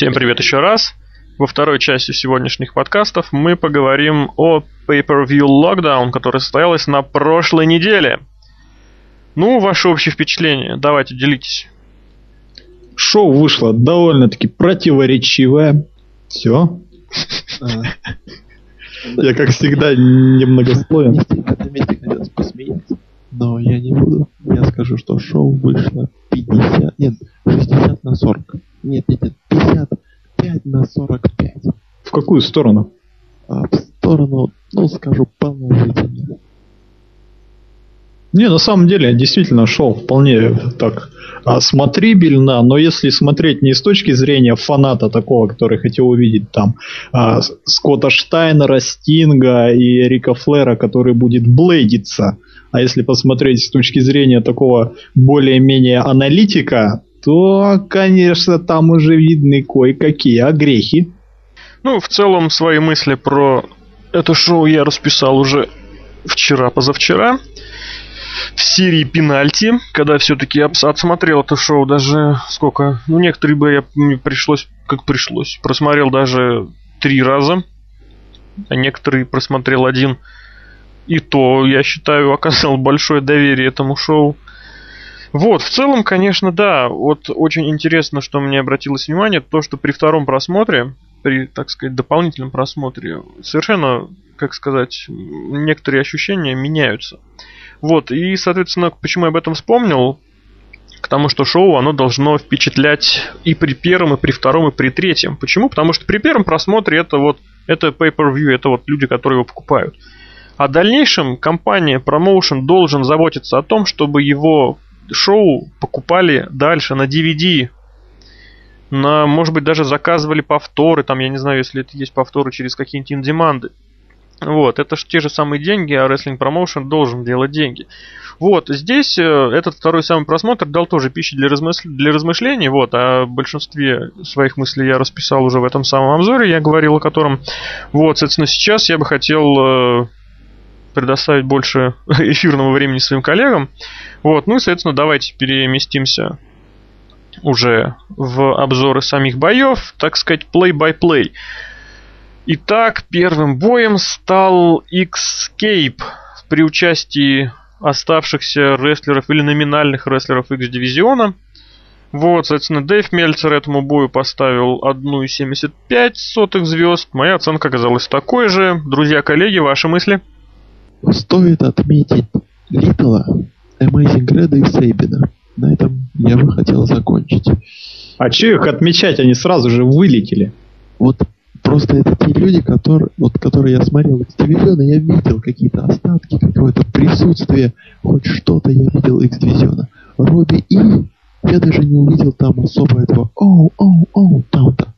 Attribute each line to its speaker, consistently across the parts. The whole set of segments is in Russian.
Speaker 1: Всем привет еще раз. Во второй части сегодняшних подкастов мы поговорим о Pay-Per-View Lockdown, которая состоялась на прошлой неделе. Ну, ваши общие впечатления, давайте делитесь.
Speaker 2: Шоу вышло довольно-таки противоречивое. Все. А. Я, как всегда, немногословен.
Speaker 3: Посмеяться. Но я не буду. Я скажу, что шоу вышло 50... Нет, 60 на 40. Нет, нет, нет, 55 на 45.
Speaker 2: В какую сторону?
Speaker 3: А, в сторону, ну, скажу, положительно.
Speaker 2: Не, на самом деле, действительно шел вполне так смотрибельно, но если смотреть не с точки зрения фаната такого, который хотел увидеть там а, Скотта Штайнера, Стинга и Рика Флера, который будет блейдиться, а если посмотреть с точки зрения такого более-менее аналитика, то, конечно, там уже видны кое-какие огрехи.
Speaker 1: Ну, в целом, свои мысли про это шоу я расписал уже вчера-позавчера в серии пенальти, когда все-таки отсмотрел это шоу даже сколько, ну некоторые бы я пришлось, как пришлось, просмотрел даже три раза, а некоторые просмотрел один. И то, я считаю, оказал большое доверие этому шоу. Вот, в целом, конечно, да. Вот очень интересно, что мне обратилось внимание, то, что при втором просмотре, при, так сказать, дополнительном просмотре, совершенно, как сказать, некоторые ощущения меняются. Вот, и, соответственно, почему я об этом вспомнил? К тому, что шоу, оно должно впечатлять и при первом, и при втором, и при третьем. Почему? Потому что при первом просмотре это вот, это pay-per-view, это вот люди, которые его покупают. В дальнейшем компания, промоушен должен заботиться о том, чтобы его шоу покупали дальше на DVD, на, может быть, даже заказывали повторы, там, я не знаю, если это есть повторы через какие-нибудь индеманды. Вот, это же те же самые деньги, а Wrestling Promotion должен делать деньги. Вот, здесь э, этот второй самый просмотр дал тоже пищи для, размысл... для размышлений, вот, о большинстве своих мыслей я расписал уже в этом самом обзоре, я говорил о котором. Вот, соответственно, сейчас я бы хотел э, предоставить больше эфирного времени своим коллегам. Вот, ну и, соответственно, давайте переместимся уже в обзоры самих боев, так сказать, play-by-play. Итак, первым боем стал X-Cape при участии оставшихся рестлеров или номинальных рестлеров X-дивизиона. Вот, соответственно, Дэйв Мельцер этому бою поставил 1,75 сотых звезд. Моя оценка оказалась такой же. Друзья-коллеги, ваши мысли?
Speaker 3: Стоит отметить Литла, Amazing Red и Сейбина. На этом я бы хотел закончить.
Speaker 2: А че их отмечать? Они сразу же вылетели.
Speaker 3: Вот просто это те люди, которые, вот, которые я смотрел дивизиона, я видел какие-то остатки, какое-то присутствие, хоть что-то я видел дивизиона. Робби И, я даже не увидел там особо этого оу, оу, оу, там-то.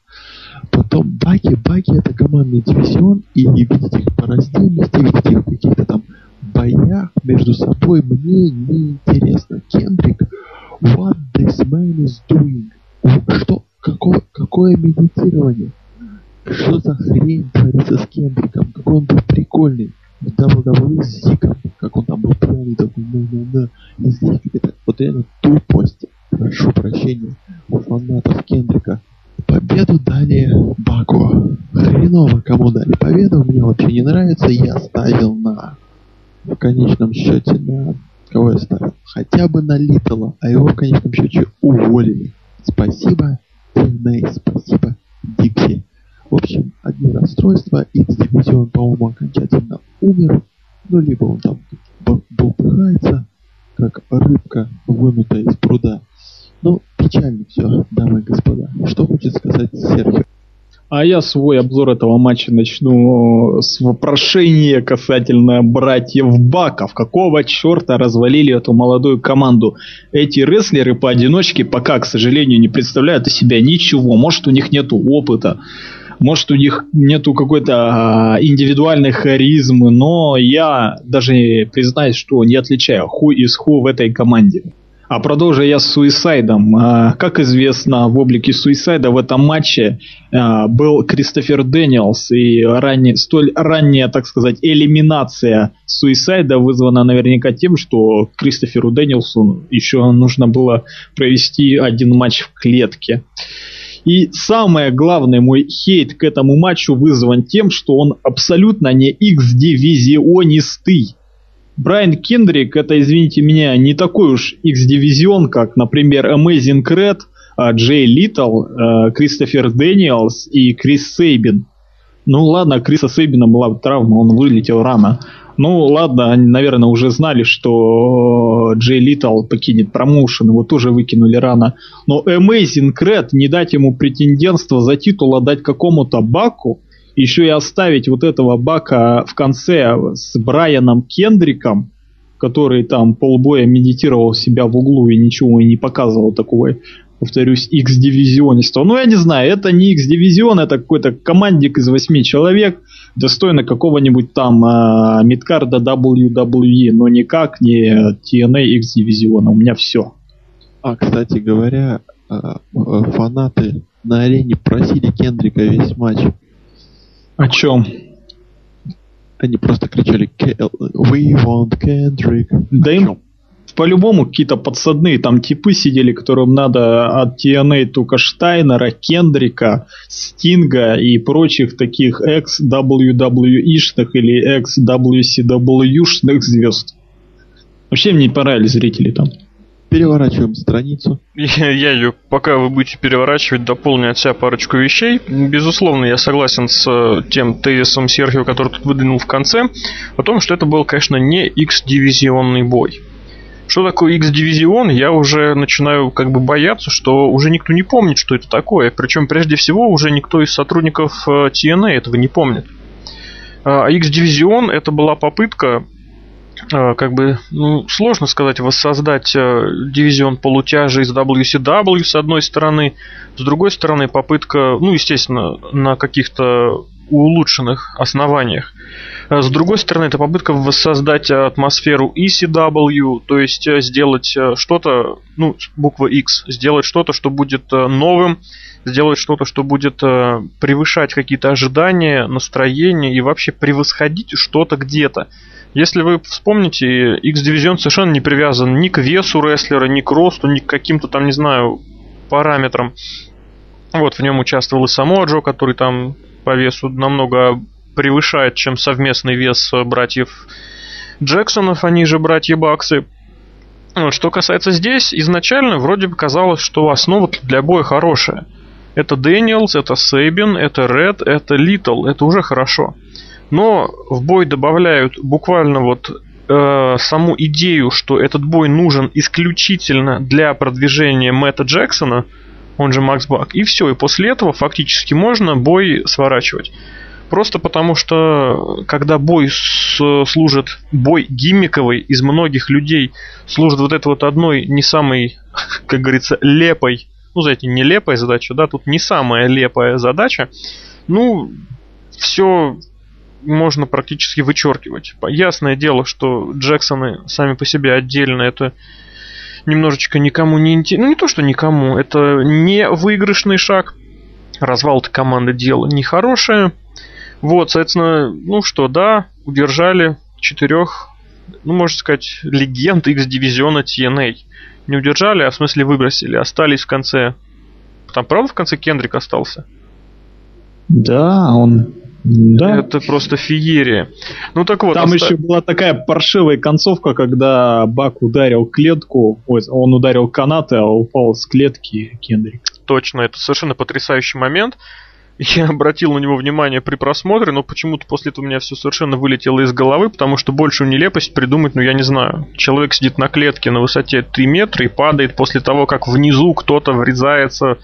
Speaker 3: Потом Баки, Баки это командный дивизион, и видеть их по раздельности, видеть их в каких-то там боях между собой мне не интересно. Кендрик, what this man is doing? Что, какое, какое медитирование? Что за хрень творится с Кендриком? Какой он был прикольный. В WWE с Зиком, как он там был пьяный, такой, ну, ну, ну. И здесь какая-то вот реально тупость. Прошу прощения у фанатов Кендрика победу дали Баку. Хреново кому дали победу, мне вообще не нравится. Я ставил на... В конечном счете на... Кого я ставил? Хотя бы на Литла, а его в конечном счете уволили. Спасибо, Тиней, спасибо, Дикси. В общем, одни расстройства, X-дивизион, по-моему, окончательно умер. Ну, либо он там болтыхается, как рыбка, вынутая из пруда. Печально все, дамы и господа. Что хочет сказать Серхио?
Speaker 2: А я свой обзор этого матча начну с вопрошения касательно братьев Баков. Какого черта развалили эту молодую команду? Эти рестлеры поодиночке пока, к сожалению, не представляют из себя ничего. Может, у них нету опыта. Может, у них нету какой-то а, индивидуальной харизмы, но я даже признаюсь, что не отличаю ху из ху в этой команде. А продолжу я с Суисайдом. А, как известно, в облике Суисайда в этом матче а, был Кристофер Дэниелс. И ранее, столь ранняя, так сказать, элиминация Суисайда вызвана наверняка тем, что Кристоферу Дэниелсу еще нужно было провести один матч в клетке. И самое главное, мой хейт к этому матчу вызван тем, что он абсолютно не X-дивизионистый. Брайан Кендрик, это, извините меня, не такой уж X-дивизион, как, например, Amazing Red, а, Джей Литтл, а, Кристофер Дэниелс и Крис Сейбин. Ну ладно, Криса Сейбина была травма, он вылетел рано. Ну ладно, они, наверное, уже знали, что Джей Литтл покинет промоушен, его тоже выкинули рано. Но Amazing Red не дать ему претендентство за титул, а дать какому-то Баку, еще и оставить вот этого Бака в конце с Брайаном Кендриком, который там полбоя медитировал себя в углу и ничего не показывал такого повторюсь, X-дивизиониста. Ну, я не знаю, это не X-дивизион, это какой-то командик из восьми человек, достойно какого-нибудь там э, мидкарда WWE, но никак не TNA X-дивизиона. У меня все.
Speaker 3: А, кстати говоря, э, фанаты на арене просили Кендрика весь матч.
Speaker 2: О чем?
Speaker 3: Они просто кричали «We want Kendrick».
Speaker 2: Да им по-любому какие-то подсадные там типы сидели, которым надо от TNA только Штайнера, Кендрика, Стинга и прочих таких ex-WWE-шных или ex-WCW-шных звезд. Вообще мне не понравились зрители там.
Speaker 3: Переворачиваем страницу.
Speaker 1: Я, я ее, пока вы будете переворачивать, дополню от себя парочку вещей. Безусловно, я согласен с э, тем тезисом Серхио, который тут выдвинул в конце, о том, что это был, конечно, не X-дивизионный бой. Что такое X-дивизион, я уже начинаю как бы бояться, что уже никто не помнит, что это такое. Причем, прежде всего, уже никто из сотрудников TNA э, этого не помнит. А X-дивизион это была попытка как бы, ну, сложно сказать, воссоздать э, дивизион полутяжа из WCW с одной стороны, с другой стороны попытка, ну, естественно, на каких-то улучшенных основаниях. С другой стороны, это попытка воссоздать атмосферу ECW, то есть э, сделать э, что-то, ну, буква X, сделать что-то, что будет э, новым, сделать что-то, что будет превышать какие-то ожидания, настроения и вообще превосходить что-то где-то. Если вы вспомните, X-дивизион совершенно не привязан ни к весу рестлера, ни к росту, ни к каким-то там, не знаю, параметрам. Вот в нем участвовал и само Джо, который там по весу намного превышает, чем совместный вес братьев Джексонов, они же братья Баксы. Вот, что касается здесь, изначально вроде бы казалось, что основа для боя хорошая. Это Дэниелс, это Сейбин, это Ред, это Литл, это уже хорошо. Но в бой добавляют буквально вот э, саму идею, что этот бой нужен исключительно для продвижения Мэтта Джексона, он же Макс Бак, и все, и после этого фактически можно бой сворачивать. Просто потому что, когда бой с, служит, бой гиммиковый из многих людей служит вот этой вот одной не самой, как говорится, лепой, ну, знаете, не лепая задача, да, тут не самая лепая задача, ну, все можно практически вычеркивать. Ясное дело, что Джексоны сами по себе отдельно это немножечко никому не интересно. Ну, не то, что никому, это не выигрышный шаг. Развал-то команды дело нехорошее. Вот, соответственно, ну что, да, удержали четырех, ну, можно сказать, легенд X-дивизиона TNA. Не удержали, а в смысле выбросили, остались в конце. Там, правда, в конце Кендрик остался?
Speaker 2: Да, он да.
Speaker 1: Это просто феерия. Ну так вот.
Speaker 2: Там оста... еще была такая паршивая концовка, когда Бак ударил клетку, ой, он ударил канаты, а упал с клетки Кендрик.
Speaker 1: Точно, это совершенно потрясающий момент. Я обратил на него внимание при просмотре, но почему-то после этого у меня все совершенно вылетело из головы, потому что большую нелепость придумать, ну я не знаю. Человек сидит на клетке на высоте 3 метра и падает после того, как внизу кто-то врезается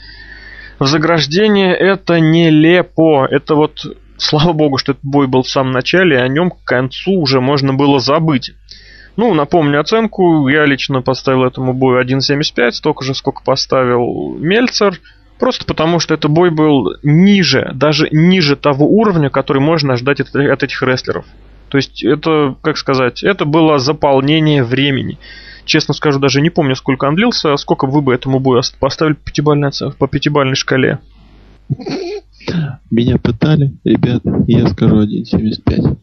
Speaker 1: в заграждение. Это нелепо. Это вот, слава богу, что этот бой был в самом начале, и о нем к концу уже можно было забыть. Ну, напомню оценку, я лично поставил этому бою 1.75, столько же, сколько поставил Мельцер – Просто потому, что этот бой был ниже, даже ниже того уровня, который можно ожидать от, от этих рестлеров. То есть это, как сказать, это было заполнение времени. Честно скажу, даже не помню, сколько он длился, сколько вы бы этому бою поставили пятибалльной, по пятибалльной шкале.
Speaker 3: Меня пытали, ребят, я скажу 1.75.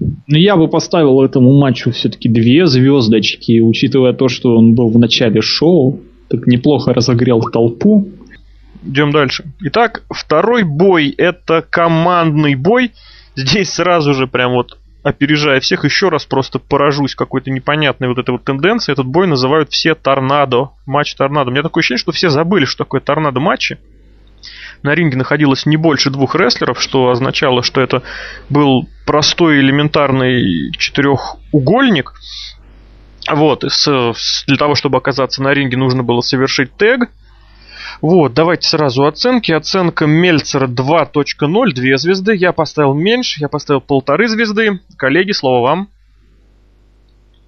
Speaker 2: Ну, я бы поставил этому матчу все-таки две звездочки, учитывая то, что он был в начале шоу так неплохо разогрел толпу.
Speaker 1: Идем дальше. Итак, второй бой это командный бой. Здесь сразу же прям вот опережая всех, еще раз просто поражусь какой-то непонятной вот этой вот тенденцией. Этот бой называют все торнадо, матч торнадо. У меня такое ощущение, что все забыли, что такое торнадо матчи. На ринге находилось не больше двух рестлеров, что означало, что это был простой элементарный четырехугольник. Вот, с, для того, чтобы оказаться на ринге, нужно было совершить тег. Вот, давайте сразу оценки. Оценка Мельцера 2.0, 2 звезды. Я поставил меньше, я поставил полторы звезды. Коллеги, слово вам.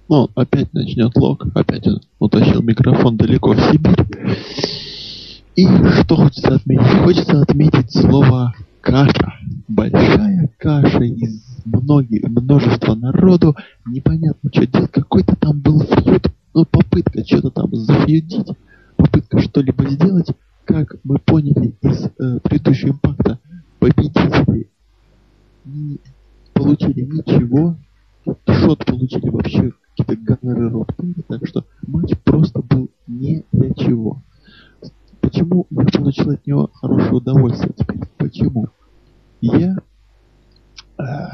Speaker 3: Ну, опять начнет лог, опять он утащил микрофон далеко в Сибирь. И что хочется отметить? Хочется отметить слово каша. Большая каша из многих, множества народу. Непонятно, что делать. Какой-то там был фьюд. Ну, попытка что-то там зафьюдить. Попытка что-либо сделать. Как мы поняли из э, предыдущего импакта, победители не получили ничего. Шот получили вообще какие-то гонорары. Так что матч просто был не для чего. Почему я получил от него хорошее удовольствие теперь? Почему? Я... А,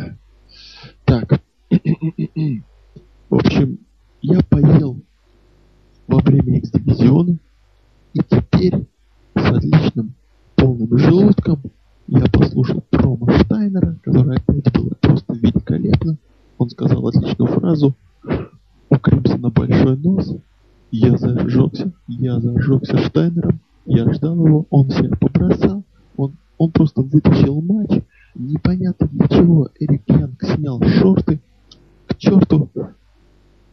Speaker 3: так. В общем, я поел во время экс-дивизиона, и теперь с отличным полным желудком я послушал промо Штайнера, которое опять было просто великолепно. Он сказал отличную фразу у Кримсона большой нос. Я зажегся, я зажегся Штайнером, я ждал его, он всех побросал, он, он просто вытащил матч. Непонятно для чего Эрик Янг снял шорты. К черту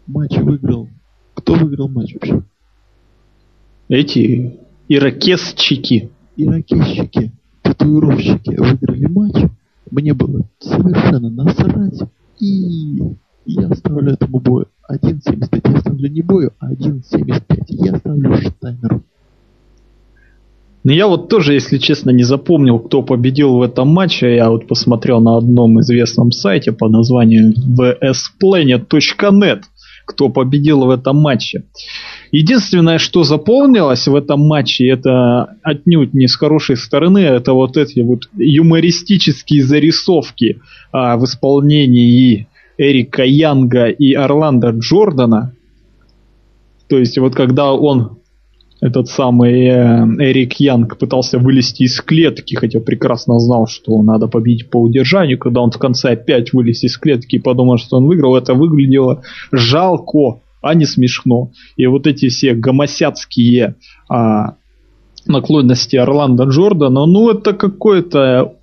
Speaker 3: матч выиграл. Кто выиграл матч вообще?
Speaker 2: Эти ирокесчики.
Speaker 3: Ирокесчики, татуировщики выиграли матч. Мне было совершенно насрать. И я ставлю этому бою 1.75. Я ставлю не бою, а 1.75. Я ставлю Штайнеру.
Speaker 2: Но я вот тоже, если честно, не запомнил, кто победил в этом матче. Я вот посмотрел на одном известном сайте по названию vsplanet.net, кто победил в этом матче. Единственное, что запомнилось в этом матче, это отнюдь не с хорошей стороны, это вот эти вот юмористические зарисовки а, в исполнении Эрика Янга и Орландо Джордана. То есть вот когда он этот самый э, Эрик Янг пытался вылезти из клетки, хотя прекрасно знал, что надо победить по удержанию. Когда он в конце опять вылез из клетки и подумал, что он выиграл, это выглядело жалко, а не смешно. И вот эти все гомосяцкие а, наклонности Орландо Джордана, ну это какое-то,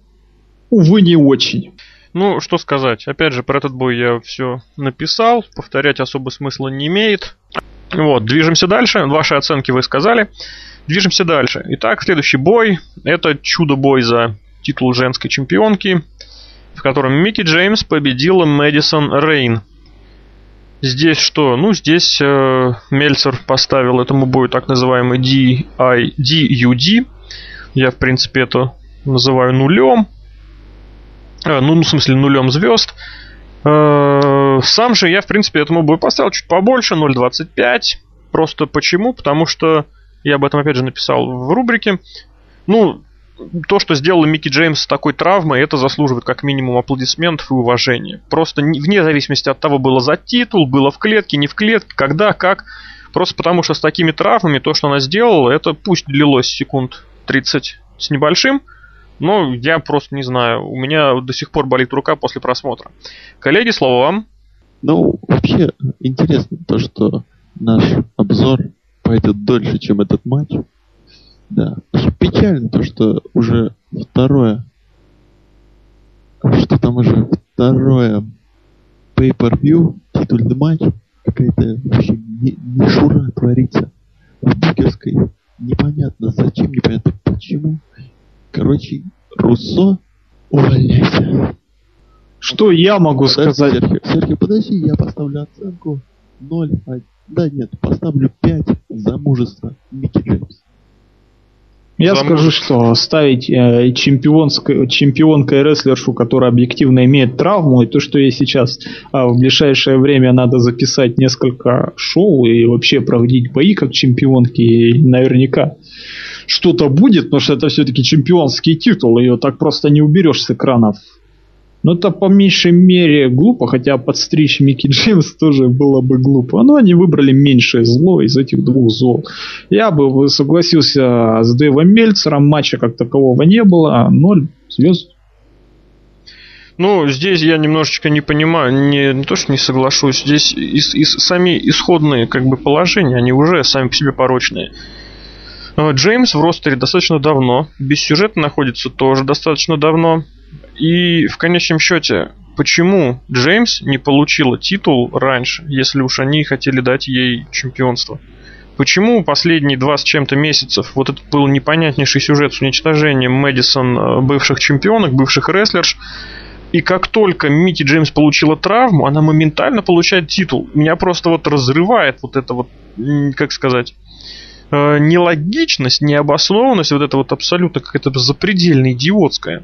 Speaker 2: увы, не очень.
Speaker 1: Ну, что сказать. Опять же, про этот бой я все написал. Повторять особо смысла не имеет. Вот, движемся дальше. Ваши оценки вы сказали. Движемся дальше. Итак, следующий бой. Это чудо-бой за титул женской чемпионки, в котором Микки Джеймс победила Мэдисон Рейн. Здесь что? Ну, здесь э, Мельцер поставил этому бою так называемый DI, DUD. Я, в принципе, это называю нулем. Э, ну, в смысле, нулем звезд. Э, сам же я, в принципе, этому бою поставил чуть побольше, 0.25. Просто почему? Потому что я об этом, опять же, написал в рубрике. Ну, то, что сделала Микки Джеймс с такой травмой, это заслуживает как минимум аплодисментов и уважения. Просто вне зависимости от того, было за титул, было в клетке, не в клетке, когда, как. Просто потому что с такими травмами то, что она сделала, это пусть длилось секунд 30 с небольшим, но я просто не знаю. У меня до сих пор болит рука после просмотра. Коллеги, слово вам.
Speaker 3: Ну, вообще, интересно то, что наш обзор пойдет дольше, чем этот матч. Да. Печально то, что уже второе... Что там уже второе pay-per-view, титульный матч, какая-то вообще мишура творится в букерской. Непонятно зачем, непонятно почему. Короче, Руссо, увольняйся.
Speaker 2: Что я могу подожди, сказать?
Speaker 3: Серхио, Серхио, подожди, я поставлю оценку 0, а, да нет, поставлю 5 за мужество Микки Джеймс.
Speaker 2: Я за скажу, мужество. что ставить э, чемпионской, чемпионкой рестлершу, которая объективно имеет травму, и то, что ей сейчас э, в ближайшее время надо записать несколько шоу и вообще проводить бои как чемпионки, наверняка что-то будет, потому что это все-таки чемпионский титул, ее так просто не уберешь с экранов. Но это по меньшей мере глупо, хотя подстричь Микки Джеймс тоже было бы глупо. Но они выбрали меньшее зло из этих двух зол. Я бы согласился с Дэйвом Мельцером, матча как такового не было, ноль звезд.
Speaker 1: Ну, здесь я немножечко не понимаю, не, не то, что не соглашусь, здесь из, из, сами исходные как бы положения, они уже сами по себе порочные. Джеймс в ростере достаточно давно, без сюжета находится тоже достаточно давно. И в конечном счете, почему Джеймс не получила титул раньше, если уж они хотели дать ей чемпионство? Почему последние два с чем-то месяцев вот этот был непонятнейший сюжет с уничтожением Мэдисон э, бывших чемпионок, бывших рестлерш, и как только Мити Джеймс получила травму, она моментально получает титул. Меня просто вот разрывает вот это вот, как сказать, э, нелогичность, необоснованность, вот это вот абсолютно какая-то запредельно идиотская.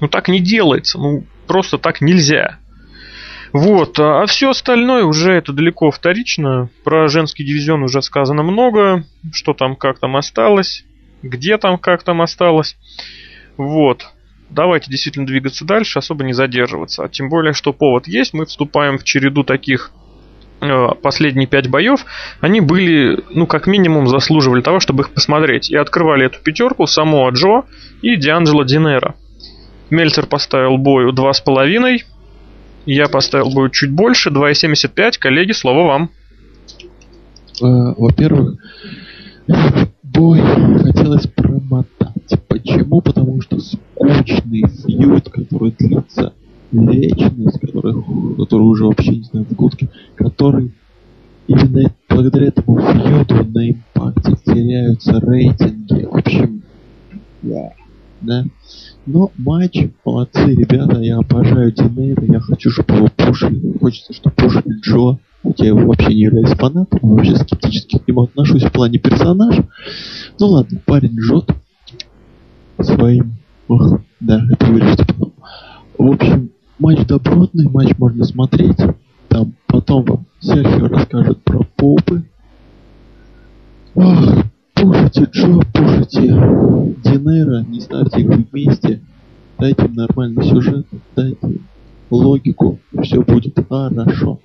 Speaker 1: Ну так не делается, ну просто так нельзя. Вот, а, а все остальное уже это далеко вторично. Про женский дивизион уже сказано много, что там, как там осталось, где там, как там осталось. Вот давайте действительно двигаться дальше, особо не задерживаться. А тем более, что повод есть, мы вступаем в череду таких э, последние пять боев, они были, ну, как минимум, заслуживали того, чтобы их посмотреть. И открывали эту пятерку Самоа Джо и Дианджело Динера. Мельцер поставил бою 2,5. Я поставил бою чуть больше, 2,75. Коллеги, слово вам.
Speaker 3: Э, во-первых, бой хотелось промотать. Почему? Потому что скучный фьюд, который длится вечность, который, который уже вообще не знаю, в гудке, который именно благодаря этому фьюду на импакте теряются рейтинги. В общем, yeah. Да. Но матч, молодцы ребята, я обожаю Динейра, я хочу, чтобы его пушили, хочется, чтобы пушили Джо, хотя я его вообще не являюсь фанатом, вообще скептически к нему отношусь в плане персонажа. Ну ладно, парень жжет, своим... Ох, да, это вырежете потом. В общем, матч добротный, матч можно смотреть. Там потом вам Серхио расскажет про попы. Ох, пушите Джо, пушите Динейра, не ставьте их вместе. Дайте им нормальный сюжет, дайте логику, все будет хорошо.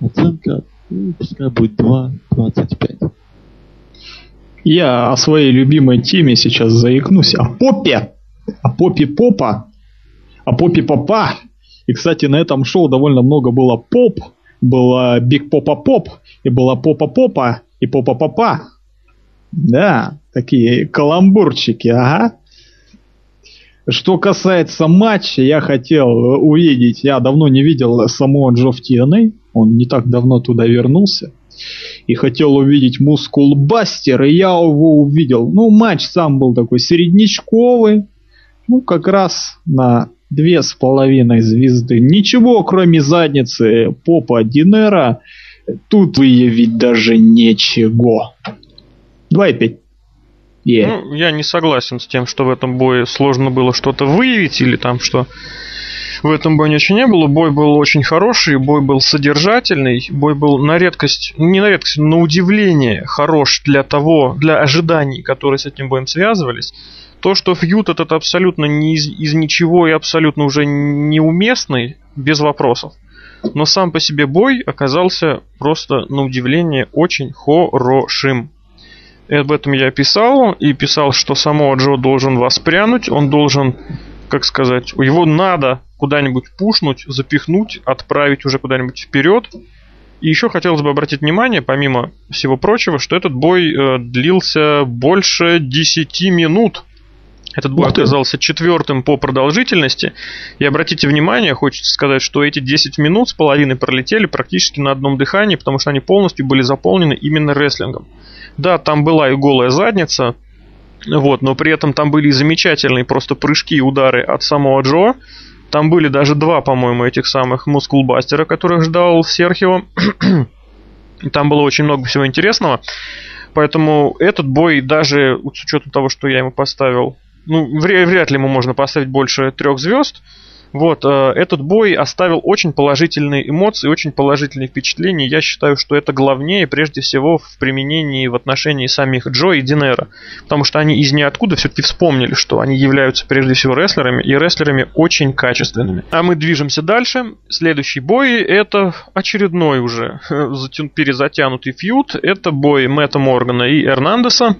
Speaker 3: Оценка, ну, пускай будет 2.25.
Speaker 2: Я о своей любимой теме сейчас заикнусь. О попе! О попе попа! О попе попа! И, кстати, на этом шоу довольно много было поп, было Биг Попа Поп, и было Попа Попа, и Попа Попа. Да, такие каламбурчики, ага. Что касается матча, я хотел увидеть, я давно не видел самого Джо в он не так давно туда вернулся и хотел увидеть мускулбастер, и я его увидел. Ну, матч сам был такой среднячковый, ну, как раз на две с половиной звезды. Ничего, кроме задницы попа Динера, тут выявить даже ничего. 2,5.
Speaker 1: Yeah. Ну, я не согласен с тем, что в этом бое сложно было что-то выявить или там что в этом бою ничего не было. Бой был очень хороший, бой был содержательный, бой был на редкость, не на редкость, на удивление хорош для того, для ожиданий, которые с этим боем связывались. То, что фьют этот абсолютно не из, из ничего и абсолютно уже неуместный, без вопросов. Но сам по себе бой оказался просто на удивление очень хорошим. И об этом я писал, и писал, что самого Джо должен воспрянуть, он должен, как сказать, его надо куда-нибудь пушнуть, запихнуть, отправить уже куда-нибудь вперед. И еще хотелось бы обратить внимание, помимо всего прочего, что этот бой э, длился больше 10 минут. Этот бой оказался четвертым по продолжительности. И обратите внимание, хочется сказать, что эти 10 минут с половиной пролетели практически на одном дыхании, потому что они полностью были заполнены именно рестлингом. Да, там была и голая задница, вот, но при этом там были замечательные просто прыжки и удары от самого Джо. Там были даже два, по-моему, этих самых мускулбастера, которых ждал Серхио. Там было очень много всего интересного. Поэтому этот бой, даже с учетом того, что я ему поставил, ну, вряд ли ему можно поставить больше трех звезд. Вот, э, этот бой оставил очень положительные эмоции, очень положительные впечатления. Я считаю, что это главнее, прежде всего, в применении в отношении самих Джо и Динера. Потому что они из ниоткуда все-таки вспомнили, что они являются прежде всего рестлерами, и рестлерами очень качественными. А мы движемся дальше. Следующий бой это очередной уже перезатянутый фьюд. Это бой Мэтта Моргана и Эрнандеса,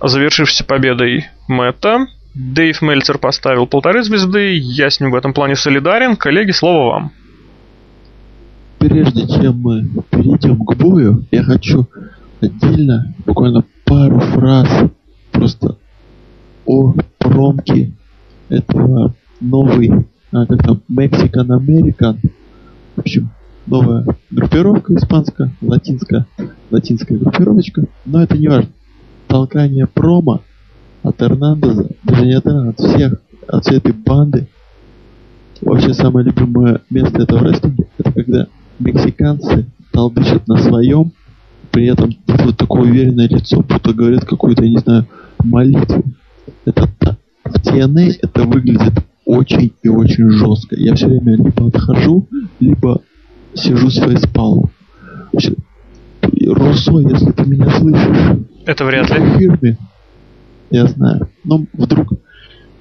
Speaker 1: завершившийся победой Мэтта. Дэйв Мельцер поставил полторы звезды, я с ним в этом плане солидарен. Коллеги, слово вам.
Speaker 3: Прежде чем мы перейдем к бою, я хочу отдельно, буквально пару фраз просто о промке этого новый, а, как там, Mexican American. В общем, новая группировка испанская, латинская, латинская группировочка, но это не важно. Толкание промо от Эрнандеза, даже не от Эрнандеза, от всех, от всей этой банды. Вообще самое любимое место этого рестлинга, это когда мексиканцы толдычат на своем, при этом вот такое уверенное лицо, будто говорят какую-то, я не знаю, молитву. Это в TNA это выглядит очень и очень жестко. Я все время либо отхожу, либо сижу с фейспалом. Руссо, если ты меня слышишь,
Speaker 1: это вряд ли.
Speaker 3: В фирме, я знаю. Но вдруг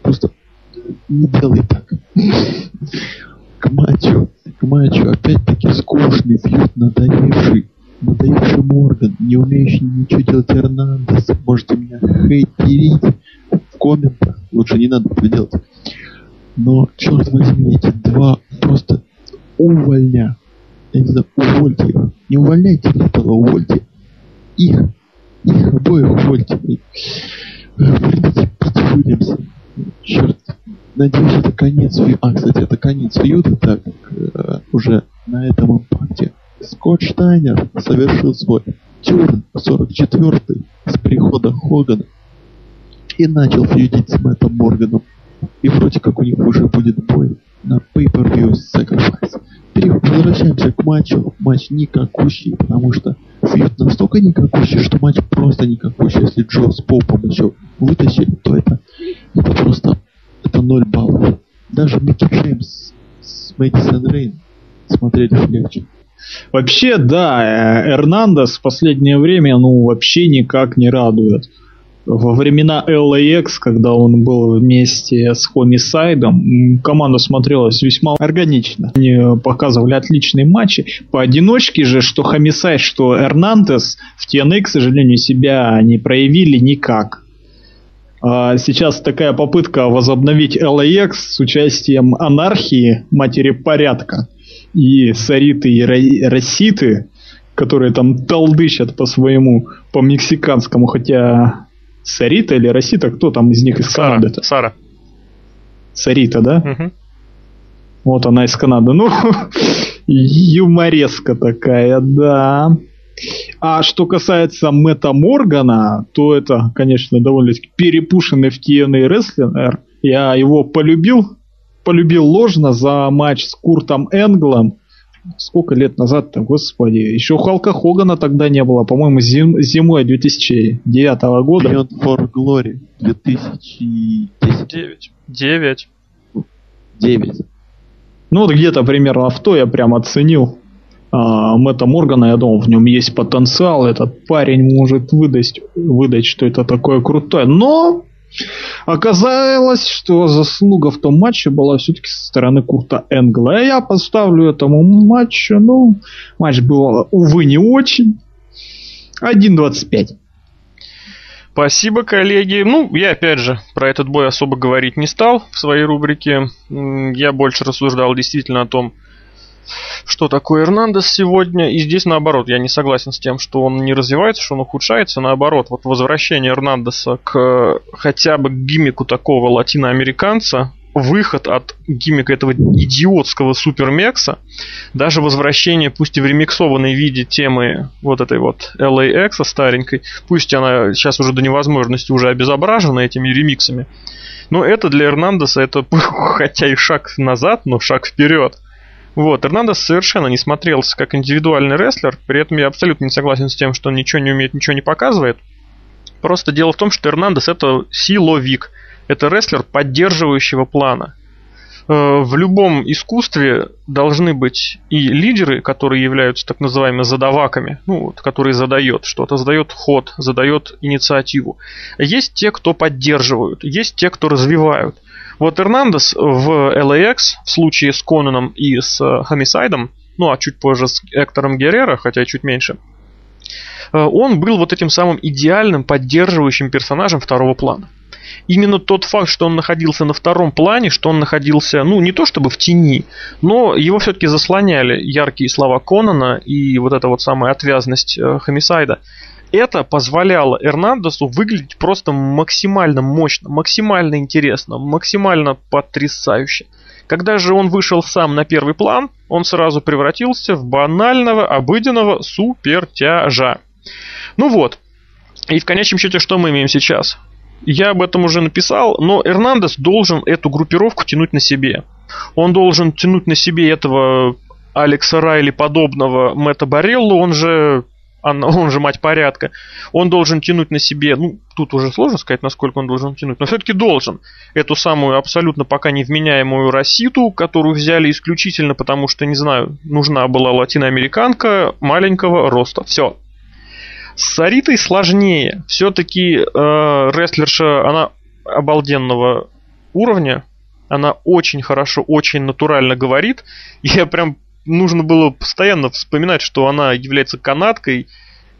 Speaker 3: просто не делай так. К матчу, к матчу опять-таки скучный фьют, надоевший, надоевший Морган, не умеющий ничего делать Эрнандес. Можете меня хейтерить в комментах. Лучше не надо это делать. Но, черт возьми, эти два просто увольня. Я не знаю, увольте их. Не увольняйте Литала, увольте их. Их обоих увольте. Уильямса. Черт. Надеюсь, это конец фьюда. А, кстати, это конец фьюда, так как э, уже на этом импакте Скотт Штайнер совершил свой тюрн 44-й с прихода Хогана и начал фьюдить с Мэттом Морганом. И вроде как у них уже будет бой на Pay-Per-View Sacrifice. Возвращаемся к матчу. Матч никакущий, потому что фьюд настолько никакущий, что матч просто никакущий. Если Джо с Попом еще вытащили, то это, это просто это 0 баллов. Даже Микки Джеймс с Мэдисон Рейн смотрели легче.
Speaker 2: Вообще, да, э, Эрнандес в последнее время, ну, вообще никак не радует во времена LAX, когда он был вместе с Хомисайдом, команда смотрелась весьма органично. Они показывали отличные матчи. Поодиночке же, что Хомисайд, что Эрнандес в TNA, к сожалению, себя не проявили никак. А сейчас такая попытка возобновить LAX с участием анархии, матери порядка, и Сариты и Раситы, которые там толдычат по своему, по мексиканскому, хотя Сарита или Росита, кто там из них из
Speaker 1: Сара,
Speaker 2: Канады? -то?
Speaker 1: Сара.
Speaker 2: Сарита, да?
Speaker 1: Угу.
Speaker 2: Вот она из Канады. Ну, юмореска такая, да. А что касается Мэтта Моргана, то это, конечно, довольно перепушенный в TNA рестлер. Я его полюбил, полюбил ложно за матч с Куртом Энглом сколько лет назад-то, господи. Еще Халка Хогана тогда не было, по-моему, зим, зимой 2009 года.
Speaker 3: Beyond for Glory 2010.
Speaker 1: 9. 9.
Speaker 3: 9.
Speaker 2: Ну вот где-то примерно в то я прям оценил а, Мэтта Моргана, я думал, в нем есть потенциал, этот парень может выдать, выдать, что это такое крутое. Но Оказалось, что заслуга в том матче была все-таки со стороны Курта Энгла. И я поставлю этому матчу, ну, матч был, увы, не очень. 1.25.
Speaker 1: Спасибо, коллеги. Ну, я опять же про этот бой особо говорить не стал в своей рубрике. Я больше рассуждал действительно о том, что такое Эрнандес сегодня. И здесь наоборот, я не согласен с тем, что он не развивается, что он ухудшается. Наоборот, вот возвращение Эрнандеса к хотя бы гиммику такого латиноамериканца, выход от гиммика этого идиотского супермекса, даже возвращение, пусть и в ремиксованной виде темы вот этой вот LAX старенькой, пусть она сейчас уже до невозможности уже обезображена этими ремиксами, но это для Эрнандеса это хотя и шаг назад, но шаг вперед. Вот, Эрнандес совершенно не смотрелся как индивидуальный рестлер, при этом я абсолютно не согласен с тем, что он ничего не умеет, ничего не показывает. Просто дело в том, что Эрнандес это силовик, это рестлер поддерживающего плана. Э, в любом искусстве должны быть и лидеры, которые являются так называемыми задаваками, ну, вот, которые задает что-то, задает ход, задает инициативу. Есть те, кто поддерживают, есть те, кто развивают. Вот Эрнандес в LAX в случае с Конаном и с Хомисайдом, ну а чуть позже с Эктором Геррера, хотя чуть меньше, э, он был вот этим самым идеальным поддерживающим персонажем второго плана именно тот факт, что он находился на втором плане, что он находился, ну, не то чтобы в тени, но его все-таки заслоняли яркие слова Конана и вот эта вот самая отвязность э, Хомисайда. Это позволяло Эрнандесу выглядеть просто максимально мощно, максимально интересно, максимально потрясающе. Когда же он вышел сам на первый план, он сразу превратился в банального, обыденного супертяжа. Ну вот. И в конечном счете, что мы имеем сейчас? Я об этом уже написал, но Эрнандес должен эту группировку тянуть на себе. Он должен тянуть на себе этого Алекса Райли подобного Мэтта Бареллу, он же он же мать порядка, он должен тянуть на себе, ну, тут уже сложно сказать, насколько он должен тянуть, но все-таки должен эту самую абсолютно пока невменяемую Роситу, которую взяли исключительно потому, что, не знаю, нужна была латиноамериканка маленького роста. Все, с Саритой сложнее. Все-таки э, рестлерша, она обалденного уровня. Она очень хорошо, очень натурально говорит. Я прям нужно было постоянно вспоминать, что она является канадкой.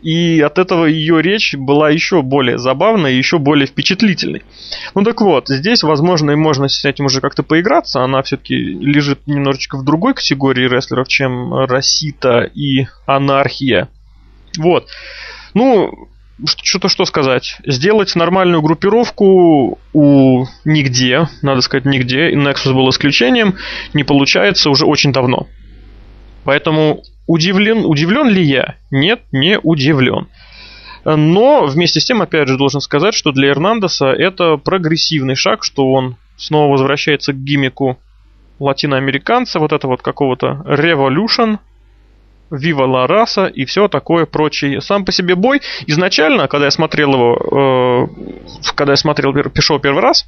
Speaker 1: И от этого ее речь была еще более забавной еще более впечатлительной. Ну так вот, здесь, возможно, и можно с этим уже как-то поиграться. Она все-таки лежит немножечко в другой категории рестлеров, чем Росита и Анархия. Вот. Ну, что-то что сказать. Сделать нормальную группировку у нигде, надо сказать нигде, Nexus был исключением, не получается уже очень давно. Поэтому удивлен, удивлен ли я? Нет, не удивлен. Но вместе с тем, опять же, должен сказать, что для Эрнандеса это прогрессивный шаг, что он снова возвращается к гимику латиноамериканца, вот это вот какого-то revolution, Вива Ла Раса и все такое прочее. Сам по себе бой, изначально, когда я смотрел его, э, когда я смотрел Пешо первый раз,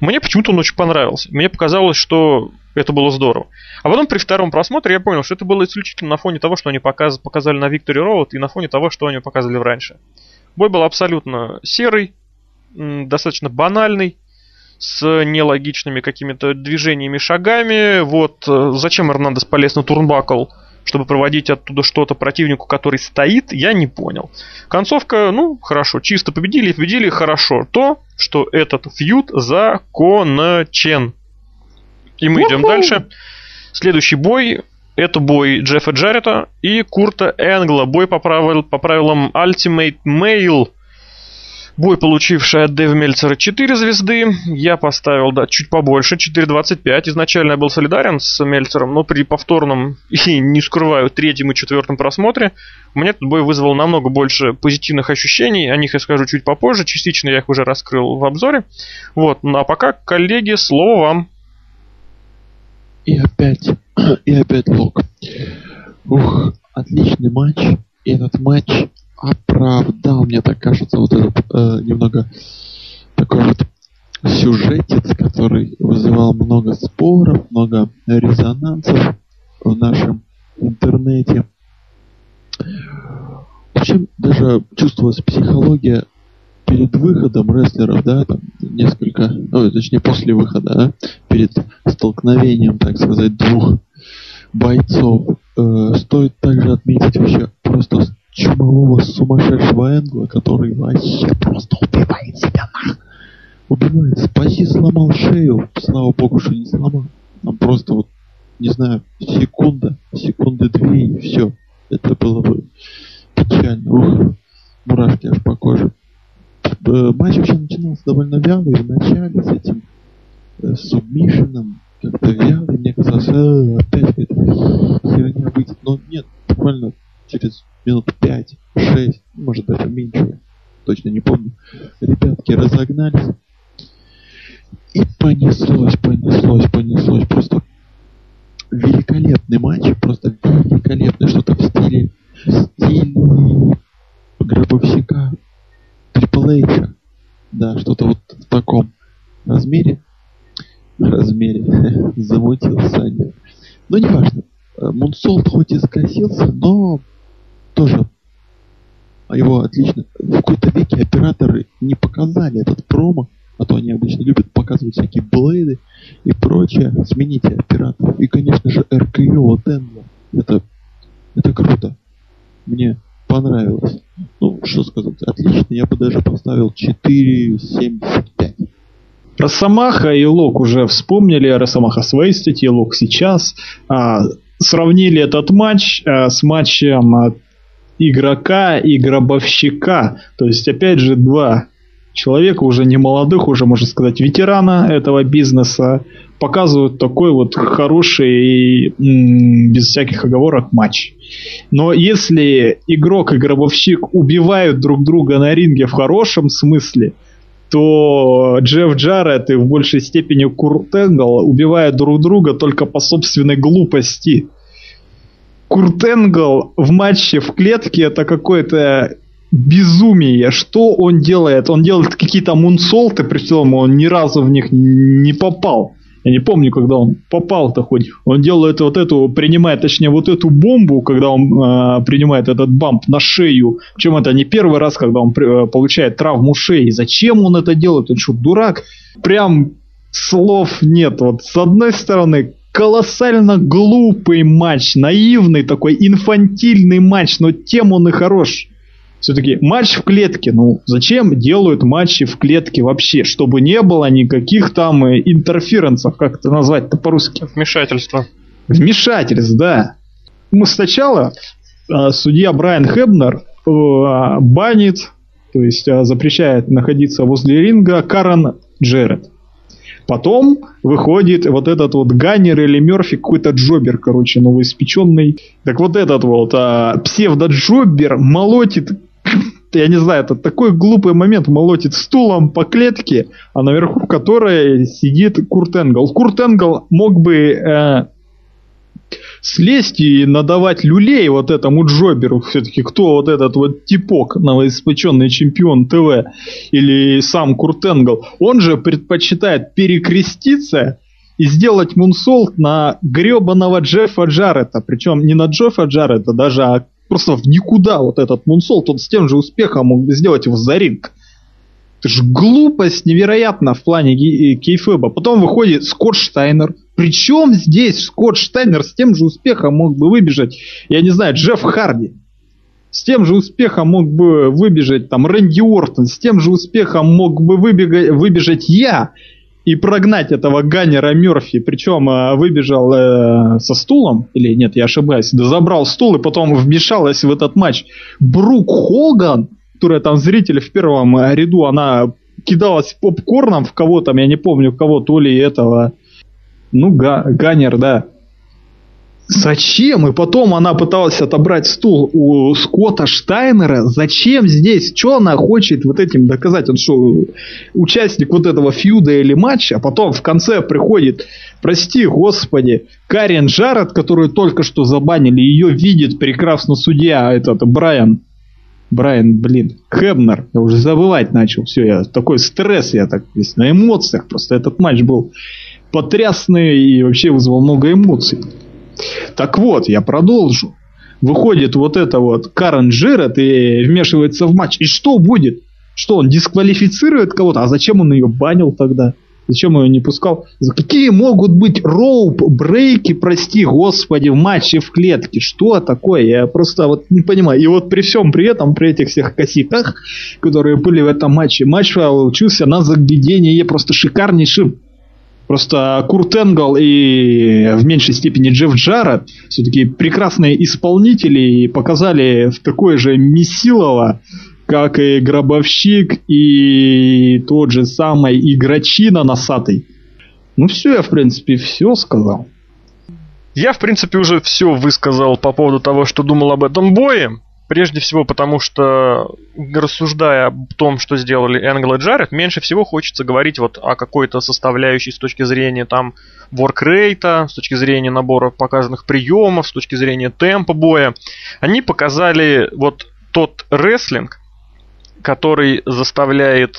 Speaker 1: мне почему-то он очень понравился. Мне показалось, что это было здорово. А потом при втором просмотре я понял, что это было исключительно на фоне того, что они показ, показали на Виктори Роуд и на фоне того, что они показывали раньше. Бой был абсолютно серый, достаточно банальный, с нелогичными какими-то движениями, шагами. Вот э, зачем Эрнандес полез на турнбакл чтобы проводить оттуда что-то противнику, который стоит, я не понял. Концовка, ну, хорошо, чисто победили, победили, хорошо. То, что этот фьюд закончен. И мы идем дальше. Следующий бой это бой Джеффа Джаррета и Курта Энгла. Бой по, правил, по правилам Ultimate Male. Бой, получивший от Дэва Мельцера 4 звезды. Я поставил, да, чуть побольше, 4.25. Изначально я был солидарен с Мельцером, но при повторном и, не скрываю, третьем и четвертом просмотре мне этот бой вызвал намного больше позитивных ощущений. О них я скажу чуть попозже. Частично я их уже раскрыл в обзоре. Вот, ну а пока, коллеги, слово вам.
Speaker 3: И опять, и опять лог. Ух, отличный матч. И этот матч оправдал, мне так кажется, вот этот э, немного такой вот сюжетец, который вызывал много споров, много резонансов в нашем интернете. В общем, даже чувствовалась психология перед выходом рестлеров, да, там несколько, ну, точнее, после выхода, да, перед столкновением, так сказать, двух бойцов. Э, стоит также отметить вообще просто чумового сумасшедшего Энгла, который вообще просто убивает себя на. Убивает. Спаси сломал шею. Слава богу, что не сломал. Там просто вот, не знаю, секунда, секунды две и все. Это было бы печально. Ух, мурашки аж по коже. Э, матч вообще начинался довольно вялый в начале с этим э, субмишином. Как-то вялый, мне казалось, э, опять какая-то херня выйдет. Но нет, буквально через минут 5-6, может даже меньше, точно не помню, ребятки разогнались. И понеслось, понеслось, понеслось. Просто великолепный матч, просто великолепный. Что-то в стиле, в стиле гробовщика Трипл Да, что-то вот в таком размере. размере замутил Саня. Но не важно. Мунсолт хоть и скосился, но тоже его отлично. В какой-то веке операторы не показали этот промо, а то они обычно любят показывать всякие блейды и прочее. Смените операторов. И, конечно же, РКО Денвер. Это, это круто. Мне понравилось. Ну, что сказать, отлично. Я бы даже поставил 4,75.
Speaker 2: Росомаха и Лок уже вспомнили, Росомаха свои статьи, Лок сейчас. А, сравнили этот матч а, с матчем а, игрока и гробовщика. То есть, опять же, два человека, уже не молодых, уже, можно сказать, ветерана этого бизнеса, показывают такой вот хороший, без всяких оговорок, матч. Но если игрок и гробовщик убивают друг друга на ринге в хорошем смысле, то Джефф Джаред и в большей степени Курт Энгл убивают друг друга только по собственной глупости. Курт Энгл в матче в клетке это какое-то безумие. Что он делает? Он делает какие-то мунсолты, причем он ни разу в них не попал. Я не помню, когда он попал-то хоть. Он делает вот эту, принимает, точнее, вот эту бомбу, когда он э, принимает этот бамп на шею. Причем это не первый раз, когда он э, получает травму шеи. Зачем он это делает? Он что, дурак? Прям слов нет. Вот с одной стороны, колоссально глупый матч, наивный такой, инфантильный матч, но тем он и хорош. Все-таки матч в клетке. Ну, зачем делают матчи в клетке вообще? Чтобы не было никаких там э, интерференсов, как это назвать-то по-русски?
Speaker 1: Вмешательство.
Speaker 2: Вмешательств, да. Мы сначала э, судья Брайан Хебнер э, банит, то есть э, запрещает находиться возле ринга Карен Джеред. Потом выходит вот этот вот Ганнер или Мерфи, какой-то джобер, короче, новоиспеченный. Так вот этот вот а, псевдо-джобер молотит я не знаю, это такой глупый момент, молотит стулом по клетке, а наверху которой сидит Курт Энгл. Курт Энгл мог бы э, слезть и надавать люлей вот этому Джоберу, все-таки кто вот этот вот типок, новоиспеченный чемпион ТВ, или сам Курт Энгл, он же предпочитает перекреститься и сделать мунсолт на гребаного Джеффа Джарета, причем не на Джеффа Джарета даже, а просто в никуда вот этот мунсолт, он с тем же успехом мог сделать его за ринг. Это же глупость невероятно в плане э, кейфеба. Потом выходит Скотт Штайнер. Причем здесь Скотт Штайнер с тем же успехом мог бы выбежать, я не знаю, Джефф Харди. С тем же успехом мог бы выбежать там Рэнди Уортон. С тем же успехом мог бы выбегать, выбежать я и прогнать этого Ганнера Мерфи. Причем э, выбежал э, со стулом, или нет, я ошибаюсь, да забрал стул и потом вмешалась в этот матч Брук Хоган, которая там зрители в первом э, ряду, она кидалась попкорном в кого там, я не помню кого, то ли этого, ну, Га Ганнер, да, Зачем? И потом она пыталась отобрать стул у Скотта Штайнера. Зачем здесь? Что она хочет вот этим доказать? Он что, участник вот этого фьюда или матча? А потом в конце приходит, прости господи, Карен Джаред, которую только что забанили, ее видит прекрасно судья, этот Брайан. Брайан, блин, Хебнер. Я уже забывать начал. Все, я такой стресс, я так весь на эмоциях. Просто этот матч был потрясный и вообще вызвал много эмоций. Так вот, я продолжу. Выходит вот это вот Карен Джерет и вмешивается в матч. И что будет? Что, он дисквалифицирует кого-то? А зачем он ее банил тогда? Зачем ее не пускал? Какие могут быть роуп, брейки, прости господи, в матче в клетке? Что такое? Я просто вот не понимаю. И вот при всем при этом, при этих всех косяках, которые были в этом матче, матч получился на заглядение просто шикарнейшим. Просто Курт Энгл и в меньшей степени Джефф Джаред все-таки прекрасные исполнители и показали такое же месилово, как и Гробовщик и тот же самый Игрочина носатый. Ну все, я в принципе все сказал.
Speaker 1: Я, в принципе, уже все высказал по поводу того, что думал об этом бое. Прежде всего потому, что рассуждая о том, что сделали Энгл и Джаред, меньше всего хочется говорить вот о какой-то составляющей с точки зрения там воркрейта, с точки зрения набора показанных приемов, с точки зрения темпа боя. Они показали вот тот рестлинг, который заставляет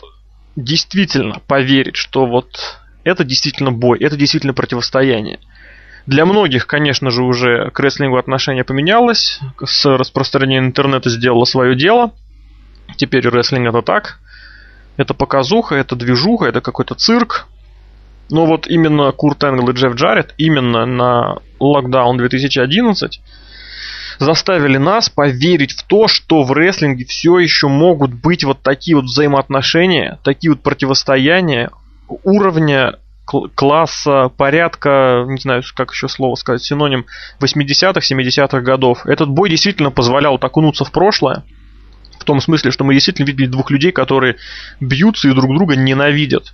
Speaker 1: действительно поверить, что вот это действительно бой, это действительно противостояние. Для многих, конечно же, уже к рестлингу отношение поменялось. С распространением интернета сделало свое дело. Теперь рестлинг это так. Это показуха, это движуха, это какой-то цирк. Но вот именно Курт Энгл и Джефф Джаред именно на Локдаун 2011 заставили нас поверить в то, что в рестлинге все еще могут быть вот такие вот взаимоотношения, такие вот противостояния уровня класса, порядка, не знаю, как еще слово сказать, синоним 80-х, 70-х годов. Этот бой действительно позволял окунуться в прошлое, в том смысле, что мы действительно видели двух людей, которые бьются и друг друга ненавидят.